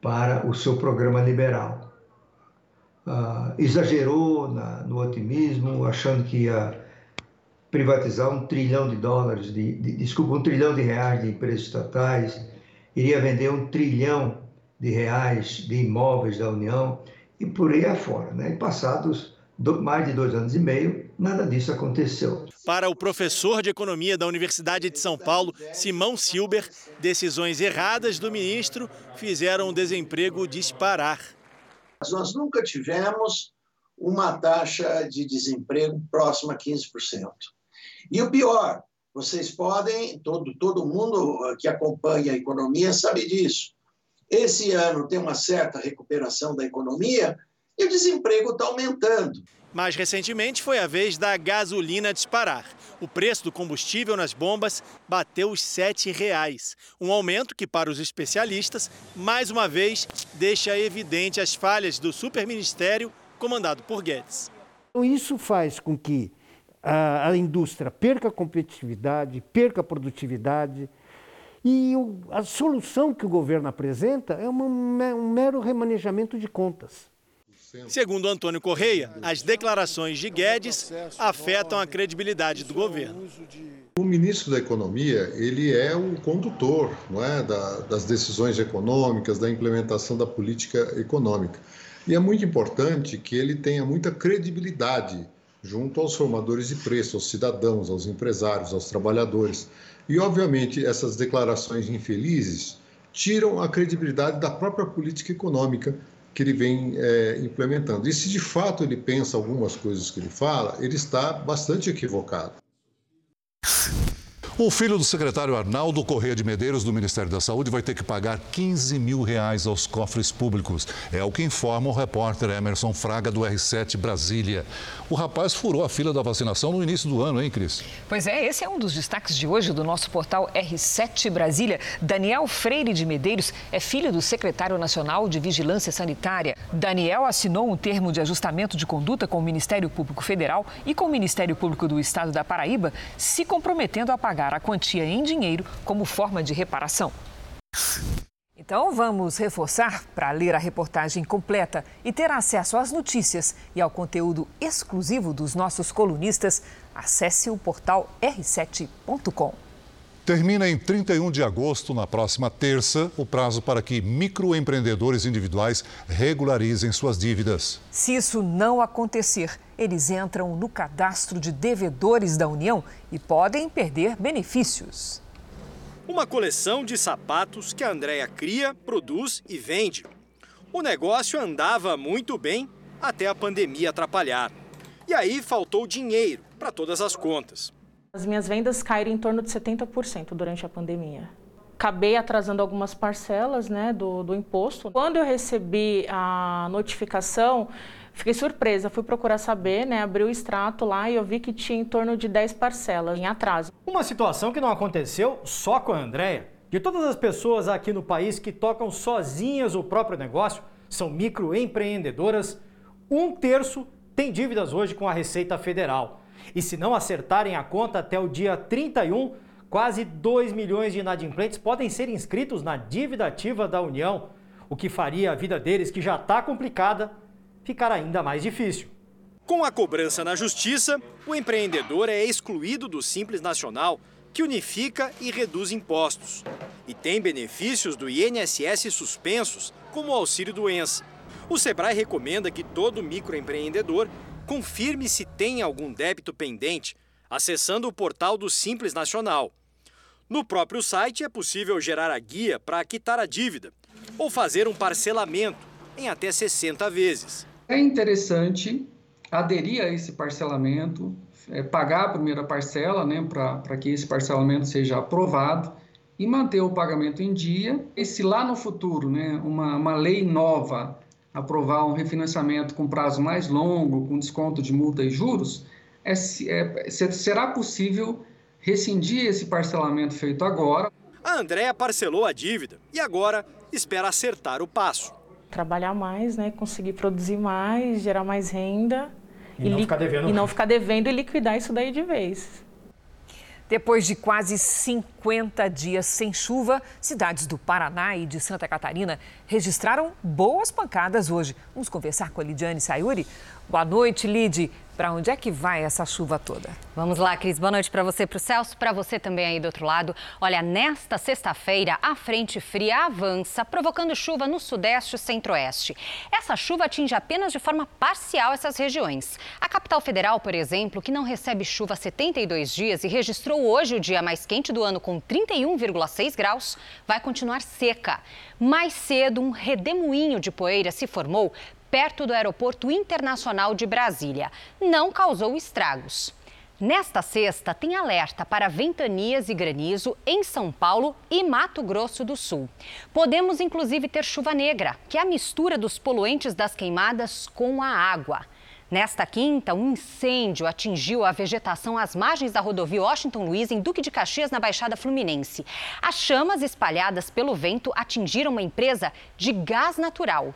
para o seu programa liberal. Uh, exagerou na, no otimismo, achando que ia privatizar um trilhão de dólares, de, de, desculpa, um trilhão de reais de empresas estatais, iria vender um trilhão de reais de imóveis da União e por aí afora. Né? E passados mais de dois anos e meio, nada disso aconteceu. Para o professor de economia da Universidade de São Paulo, Simão Silber, decisões erradas do ministro fizeram o desemprego disparar. Nós nunca tivemos uma taxa de desemprego próxima a 15%. E o pior, vocês podem, todo, todo mundo que acompanha a economia sabe disso. Esse ano tem uma certa recuperação da economia e o desemprego está aumentando. Mais recentemente foi a vez da gasolina disparar. O preço do combustível nas bombas bateu os R$ 7,00. Um aumento que, para os especialistas, mais uma vez deixa evidente as falhas do superministério comandado por Guedes. Então, isso faz com que a, a indústria perca competitividade, perca produtividade, e o, a solução que o governo apresenta é uma, um mero remanejamento de contas. Segundo Antônio Correia, as declarações de Guedes afetam a credibilidade do governo. O ministro da Economia ele é o condutor não é, da, das decisões econômicas, da implementação da política econômica. E é muito importante que ele tenha muita credibilidade junto aos formadores de preço, aos cidadãos, aos empresários, aos trabalhadores. E, obviamente, essas declarações infelizes tiram a credibilidade da própria política econômica que ele vem é, implementando. E se de fato ele pensa algumas coisas que ele fala, ele está bastante equivocado. O filho do secretário Arnaldo Corrêa de Medeiros, do Ministério da Saúde, vai ter que pagar 15 mil reais aos cofres públicos. É o que informa o repórter Emerson Fraga, do R7 Brasília. O rapaz furou a fila da vacinação no início do ano, hein, Cris? Pois é, esse é um dos destaques de hoje do nosso portal R7 Brasília. Daniel Freire de Medeiros é filho do secretário nacional de Vigilância Sanitária. Daniel assinou um termo de ajustamento de conduta com o Ministério Público Federal e com o Ministério Público do Estado da Paraíba, se comprometendo a pagar a quantia em dinheiro como forma de reparação. Então vamos reforçar para ler a reportagem completa e ter acesso às notícias e ao conteúdo exclusivo dos nossos colunistas. Acesse o portal r7.com. Termina em 31 de agosto, na próxima terça, o prazo para que microempreendedores individuais regularizem suas dívidas. Se isso não acontecer, eles entram no cadastro de devedores da União e podem perder benefícios. Uma coleção de sapatos que a Andrea cria, produz e vende. O negócio andava muito bem até a pandemia atrapalhar. E aí faltou dinheiro para todas as contas. As minhas vendas caíram em torno de 70% durante a pandemia. Acabei atrasando algumas parcelas né, do, do imposto. Quando eu recebi a notificação, fiquei surpresa. Fui procurar saber, né, abri o extrato lá e eu vi que tinha em torno de 10 parcelas em atraso. Uma situação que não aconteceu só com a Andrea. De todas as pessoas aqui no país que tocam sozinhas o próprio negócio, são microempreendedoras, um terço tem dívidas hoje com a Receita Federal. E se não acertarem a conta até o dia 31, quase 2 milhões de inadimplentes podem ser inscritos na dívida ativa da União, o que faria a vida deles, que já está complicada, ficar ainda mais difícil. Com a cobrança na justiça, o empreendedor é excluído do Simples Nacional, que unifica e reduz impostos. E tem benefícios do INSS suspensos, como o auxílio doença. O Sebrae recomenda que todo microempreendedor confirme se tem algum débito pendente acessando o portal do Simples Nacional. No próprio site é possível gerar a guia para quitar a dívida ou fazer um parcelamento em até 60 vezes. É interessante aderir a esse parcelamento, é, pagar a primeira parcela né, para que esse parcelamento seja aprovado e manter o pagamento em dia. E se lá no futuro né, uma, uma lei nova aprovar um refinanciamento com prazo mais longo, com desconto de multa e juros, é, é, será possível rescindir esse parcelamento feito agora. A Andréa parcelou a dívida e agora espera acertar o passo. Trabalhar mais, né, conseguir produzir mais, gerar mais renda e, e não, ficar devendo. e não ficar devendo e liquidar isso daí de vez. Depois de quase 50 dias sem chuva, cidades do Paraná e de Santa Catarina registraram boas pancadas hoje. Vamos conversar com a Lidiane Sayuri. Boa noite, Lid. Para onde é que vai essa chuva toda? Vamos lá, Cris. Boa noite para você, para o Celso, para você também aí do outro lado. Olha, nesta sexta-feira, a frente fria avança, provocando chuva no sudeste e centro-oeste. Essa chuva atinge apenas de forma parcial essas regiões. A capital federal, por exemplo, que não recebe chuva há 72 dias e registrou hoje o dia mais quente do ano com 31,6 graus, vai continuar seca. Mais cedo, um redemoinho de poeira se formou perto do Aeroporto Internacional de Brasília. Não causou estragos. Nesta sexta, tem alerta para ventanias e granizo em São Paulo e Mato Grosso do Sul. Podemos inclusive ter chuva negra, que é a mistura dos poluentes das queimadas com a água. Nesta quinta, um incêndio atingiu a vegetação às margens da rodovia Washington Luiz, em Duque de Caxias, na Baixada Fluminense. As chamas espalhadas pelo vento atingiram uma empresa de gás natural.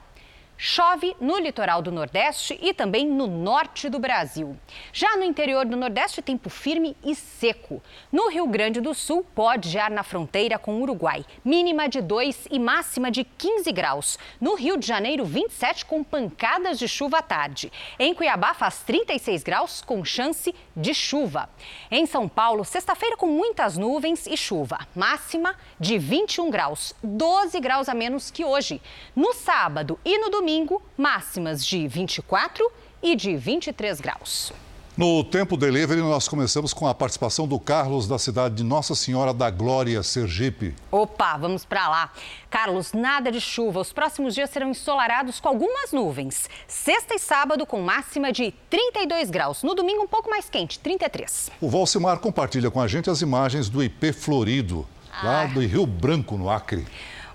Chove no litoral do Nordeste e também no norte do Brasil. Já no interior do Nordeste, tempo firme e seco. No Rio Grande do Sul, pode gear na fronteira com o Uruguai. Mínima de 2 e máxima de 15 graus. No Rio de Janeiro, 27 com pancadas de chuva à tarde. Em Cuiabá, faz 36 graus com chance de chuva. Em São Paulo, sexta-feira com muitas nuvens e chuva. Máxima de 21 graus, 12 graus a menos que hoje. No sábado e no domingo, domingo, máximas de 24 e de 23 graus. No Tempo Delivery, nós começamos com a participação do Carlos, da cidade de Nossa Senhora da Glória, Sergipe. Opa, vamos para lá. Carlos, nada de chuva. Os próximos dias serão ensolarados com algumas nuvens. Sexta e sábado com máxima de 32 graus. No domingo, um pouco mais quente, 33. O Valcimar compartilha com a gente as imagens do IP Florido, lá Ah. do Rio Branco, no Acre.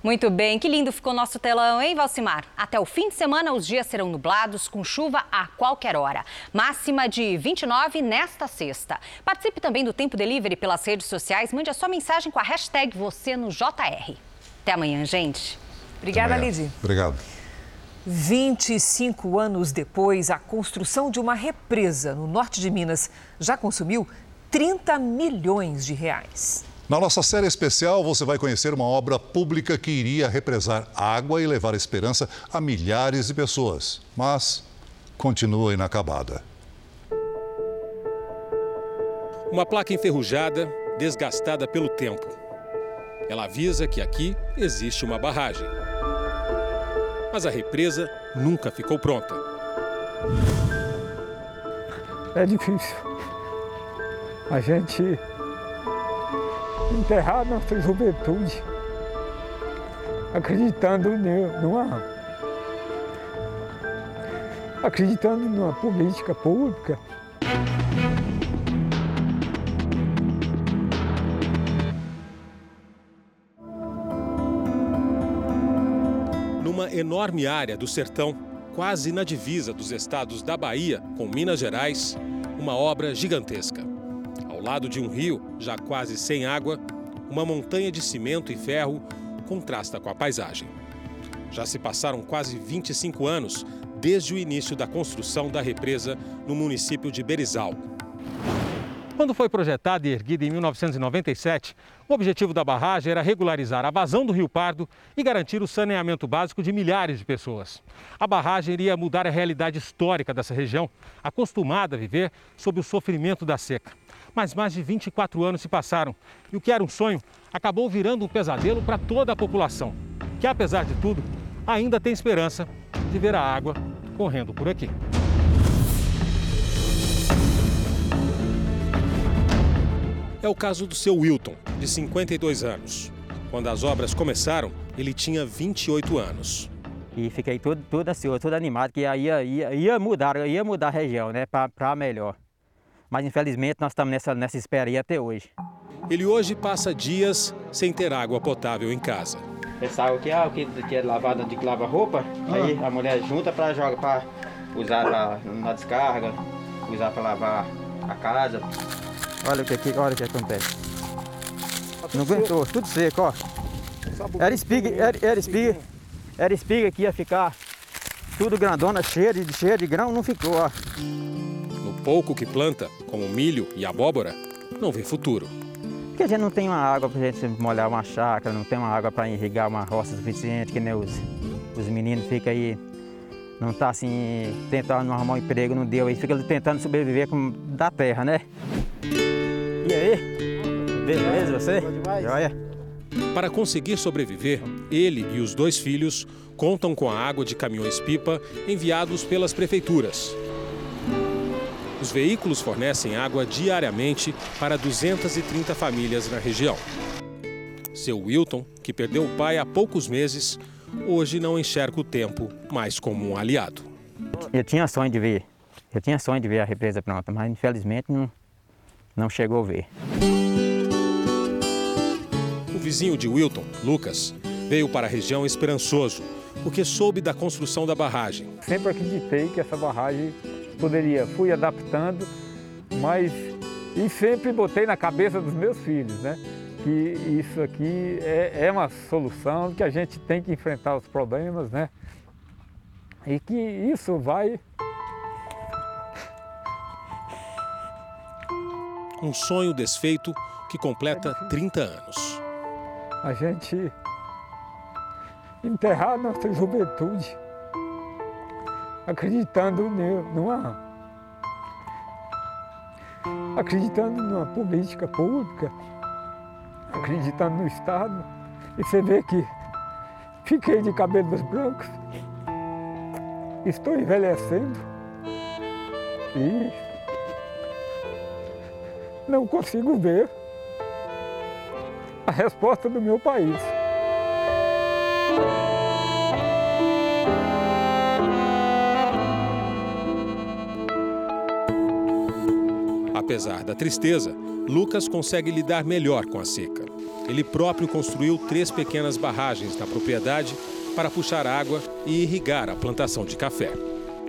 Muito bem, que lindo ficou nosso telão, hein, Valcimar? Até o fim de semana, os dias serão nublados, com chuva a qualquer hora. Máxima de 29 nesta sexta. Participe também do Tempo Delivery pelas redes sociais. Mande a sua mensagem com a hashtag você no JR. Até amanhã, gente. Obrigada. Lidy. Obrigado. 25 anos depois, a construção de uma represa no norte de Minas já consumiu 30 milhões de reais. Na nossa série especial, você vai conhecer uma obra pública que iria represar água e levar esperança a milhares de pessoas. Mas continua inacabada. Uma placa enferrujada, desgastada pelo tempo. Ela avisa que aqui existe uma barragem. Mas a represa nunca ficou pronta. É difícil. A gente enterrar nossa juventude acreditando numa acreditando numa política pública. Numa enorme área do sertão, quase na divisa dos estados da Bahia com Minas Gerais, uma obra gigantesca. Ao lado de um rio, já quase sem água, uma montanha de cimento e ferro contrasta com a paisagem. Já se passaram quase 25 anos desde o início da construção da represa no município de Berizal. Quando foi projetada e erguida em 1997, o objetivo da barragem era regularizar a vazão do Rio Pardo e garantir o saneamento básico de milhares de pessoas. A barragem iria mudar a realidade histórica dessa região, acostumada a viver sob o sofrimento da seca. Mas mais de 24 anos se passaram e o que era um sonho acabou virando um pesadelo para toda a população, que apesar de tudo, ainda tem esperança de ver a água correndo por aqui. É o caso do seu Wilton, de 52 anos. Quando as obras começaram, ele tinha 28 anos. E fiquei todo, todo ansioso, todo animado, que ia, ia, ia mudar, ia mudar a região, né, para melhor. Mas infelizmente nós estamos nessa, nessa espera aí até hoje. Ele hoje passa dias sem ter água potável em casa. Essa água aqui é que, que é lavada de que lava roupa, aí a mulher junta para jogar, para usar pra, na descarga, usar para lavar a casa. Olha o que, aqui, olha o que acontece. Não aguentou, tudo seco, ó. Era espiga, era, era espiga, era espiga que ia ficar tudo grandona, cheia de, cheia de grão, não ficou, ó. Pouco que planta, como milho e abóbora, não vê futuro. Porque a gente não tem uma água para gente molhar uma chácara, não tem uma água para irrigar uma roça suficiente, que nem os, os meninos ficam aí, não tá assim, tentando arrumar um emprego, não deu, aí fica tentando sobreviver com, da terra, né? E aí? Beleza, você? Joia? Para conseguir sobreviver, ele e os dois filhos contam com a água de caminhões-pipa enviados pelas prefeituras. Os veículos fornecem água diariamente para 230 famílias na região. Seu Wilton, que perdeu o pai há poucos meses, hoje não enxerga o tempo mais como um aliado. Eu tinha sonho de ver, eu tinha sonho de ver a represa pronta, mas infelizmente não, não chegou a ver. O vizinho de Wilton, Lucas, veio para a região esperançoso, porque soube da construção da barragem. Sempre acreditei que essa barragem poderia. Fui adaptando, mas e sempre botei na cabeça dos meus filhos, né? Que isso aqui é, é uma solução, que a gente tem que enfrentar os problemas, né? E que isso vai Um sonho desfeito que completa 30 anos. a gente enterrar nossa juventude, acreditando numa acreditando numa política pública, acreditando no Estado. E você vê que fiquei de cabelos brancos, estou envelhecendo e não consigo ver a resposta do meu país. Apesar da tristeza, Lucas consegue lidar melhor com a seca. Ele próprio construiu três pequenas barragens na propriedade para puxar água e irrigar a plantação de café.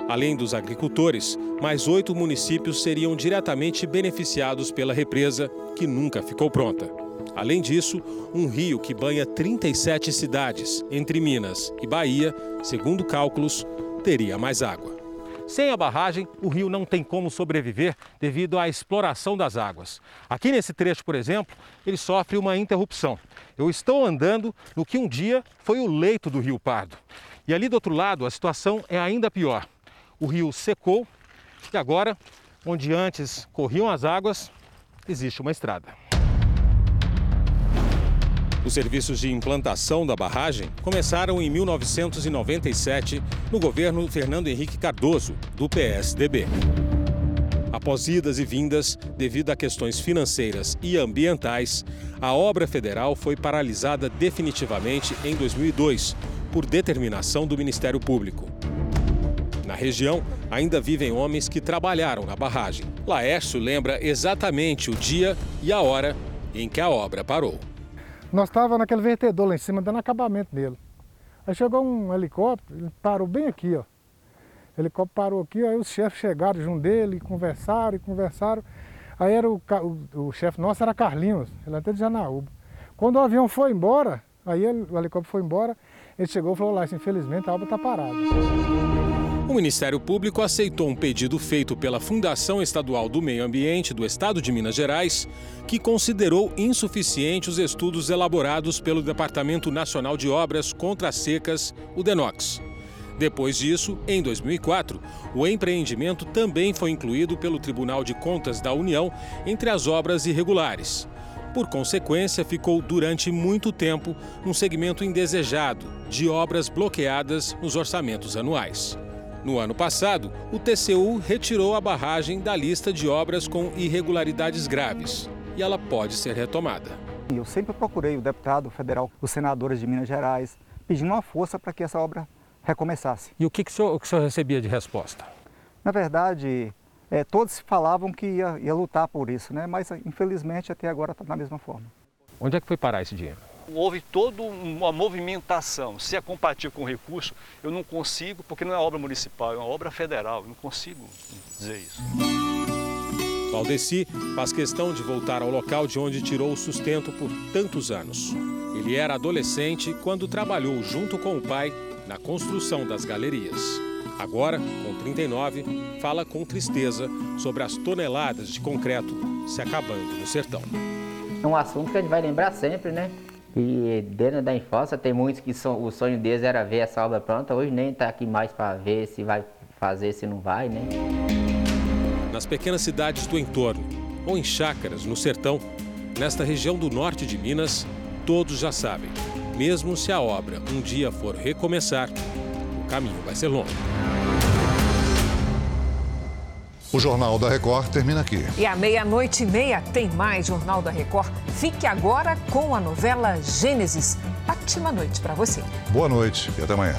Além dos agricultores, mais oito municípios seriam diretamente beneficiados pela represa, que nunca ficou pronta. Além disso, um rio que banha 37 cidades, entre Minas e Bahia, segundo cálculos, teria mais água. Sem a barragem, o rio não tem como sobreviver devido à exploração das águas. Aqui nesse trecho, por exemplo, ele sofre uma interrupção. Eu estou andando no que um dia foi o leito do Rio Pardo. E ali do outro lado, a situação é ainda pior. O rio secou e agora, onde antes corriam as águas, existe uma estrada. Os serviços de implantação da barragem começaram em 1997, no governo Fernando Henrique Cardoso, do PSDB. Após idas e vindas, devido a questões financeiras e ambientais, a obra federal foi paralisada definitivamente em 2002, por determinação do Ministério Público. Na região, ainda vivem homens que trabalharam na barragem. Laércio lembra exatamente o dia e a hora em que a obra parou. Nós estávamos naquele vertedor lá em cima, dando acabamento nele. Aí chegou um helicóptero, ele parou bem aqui, ó. O helicóptero parou aqui, aí os chefes chegaram junto dele, conversaram e conversaram. Aí era o, o, o chefe nosso era Carlinhos, ele até de Janaúba. Quando o avião foi embora, aí ele, o helicóptero foi embora, ele chegou e falou lá, infelizmente a obra está parada. O Ministério Público aceitou um pedido feito pela Fundação Estadual do Meio Ambiente do Estado de Minas Gerais, que considerou insuficiente os estudos elaborados pelo Departamento Nacional de Obras contra as Secas, o DENOX. Depois disso, em 2004, o empreendimento também foi incluído pelo Tribunal de Contas da União entre as obras irregulares. Por consequência, ficou durante muito tempo um segmento indesejado de obras bloqueadas nos orçamentos anuais. No ano passado, o TCU retirou a barragem da lista de obras com irregularidades graves e ela pode ser retomada. Eu sempre procurei o deputado federal, os senadores de Minas Gerais, pedindo uma força para que essa obra recomeçasse. E o que, que, o, senhor, o, que o senhor recebia de resposta? Na verdade, é, todos falavam que ia, ia, lutar por isso, né? mas infelizmente até agora está da mesma forma. Onde é que foi parar esse dinheiro? Houve toda uma movimentação. Se é compatível com o recurso, eu não consigo, porque não é obra municipal, é uma obra federal. Eu não consigo dizer isso. Valdeci faz questão de voltar ao local de onde tirou o sustento por tantos anos. Ele era adolescente quando trabalhou junto com o pai na construção das galerias. Agora, com 39, fala com tristeza sobre as toneladas de concreto se acabando no sertão. É um assunto que a gente vai lembrar sempre, né? E dentro da infância tem muitos que o sonho deles era ver essa obra pronta, hoje nem está aqui mais para ver se vai fazer, se não vai, né? Nas pequenas cidades do entorno, ou em chácaras no sertão, nesta região do norte de Minas, todos já sabem, mesmo se a obra um dia for recomeçar, o caminho vai ser longo. O Jornal da Record termina aqui. E à meia-noite e meia tem mais Jornal da Record. Fique agora com a novela Gênesis. Ótima noite para você. Boa noite e até amanhã.